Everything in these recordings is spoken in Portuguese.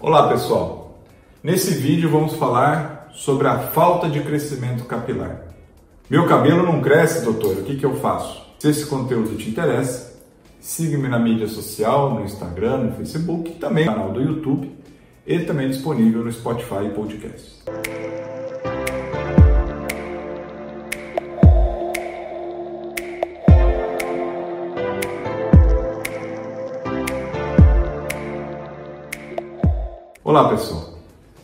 Olá pessoal, nesse vídeo vamos falar sobre a falta de crescimento capilar. Meu cabelo não cresce, doutor, o que, que eu faço? Se esse conteúdo te interessa, siga-me na mídia social, no Instagram, no Facebook, também no canal do YouTube e também disponível no Spotify e podcast. Olá pessoal,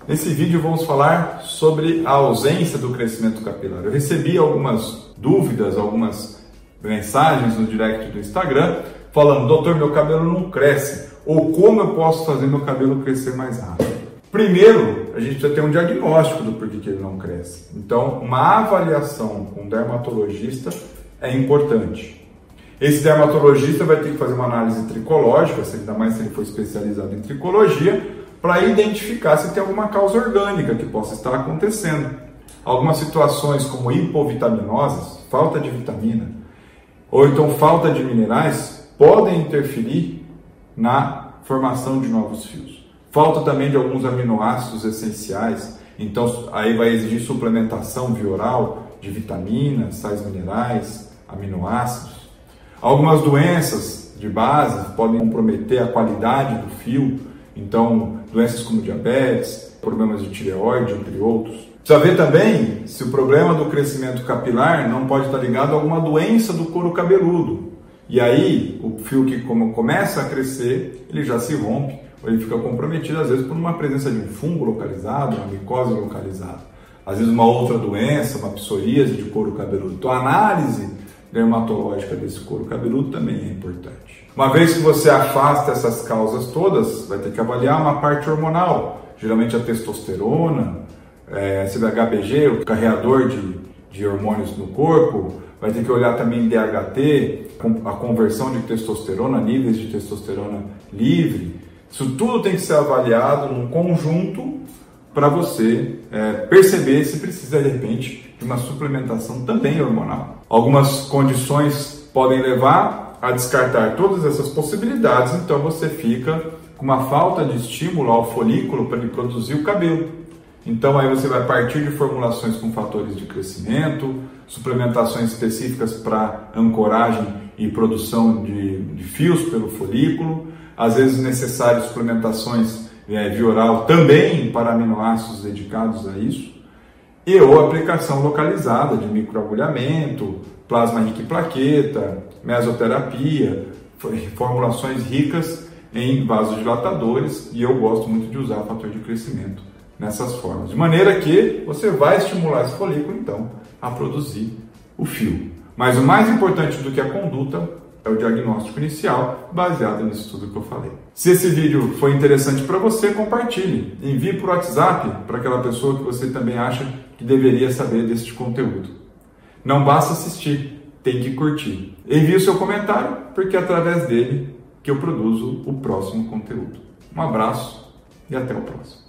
nesse vídeo vamos falar sobre a ausência do crescimento capilar. Eu recebi algumas dúvidas, algumas mensagens no direct do Instagram falando: Doutor, meu cabelo não cresce, ou como eu posso fazer meu cabelo crescer mais rápido? Primeiro, a gente precisa ter um diagnóstico do porquê que ele não cresce. Então, uma avaliação com um dermatologista é importante. Esse dermatologista vai ter que fazer uma análise tricológica, ainda mais se ele for especializado em tricologia, para identificar se tem alguma causa orgânica que possa estar acontecendo. Algumas situações como hipovitaminosas, falta de vitamina, ou então falta de minerais, podem interferir na formação de novos fios. Falta também de alguns aminoácidos essenciais, então aí vai exigir suplementação via oral de vitaminas, sais minerais, aminoácidos. Algumas doenças de base podem comprometer a qualidade do fio, então, doenças como diabetes, problemas de tireoide, entre outros. Precisa ver também se o problema do crescimento capilar não pode estar ligado a alguma doença do couro cabeludo. E aí, o fio que como começa a crescer, ele já se rompe, ou ele fica comprometido, às vezes, por uma presença de um fungo localizado, uma micose localizada. Às vezes, uma outra doença, uma psoríase de couro cabeludo. Então, a análise dermatológica desse couro cabeludo também é importante. Uma vez que você afasta essas causas todas, vai ter que avaliar uma parte hormonal, geralmente a testosterona, é, CBHBG, o carreador de, de hormônios no corpo, vai ter que olhar também DHT, a conversão de testosterona, níveis de testosterona livre. Isso tudo tem que ser avaliado num conjunto para você é, perceber se precisa de repente de uma suplementação também hormonal. Algumas condições podem levar a descartar todas essas possibilidades, então você fica com uma falta de estímulo ao folículo para ele produzir o cabelo. Então aí você vai partir de formulações com fatores de crescimento, suplementações específicas para ancoragem e produção de, de fios pelo folículo, às vezes necessárias suplementações é, via oral também para aminoácidos dedicados a isso, e ou aplicação localizada de microagulhamento, plasma rico em plaqueta, mesoterapia, formulações ricas em vasodilatadores e eu gosto muito de usar fator de crescimento nessas formas. De maneira que você vai estimular esse folículo então a produzir o fio. Mas o mais importante do que a conduta é o diagnóstico inicial, baseado nisso tudo que eu falei. Se esse vídeo foi interessante para você, compartilhe. Envie por WhatsApp para aquela pessoa que você também acha que deveria saber deste conteúdo. Não basta assistir, tem que curtir. Envie o seu comentário, porque é através dele que eu produzo o próximo conteúdo. Um abraço e até o próximo.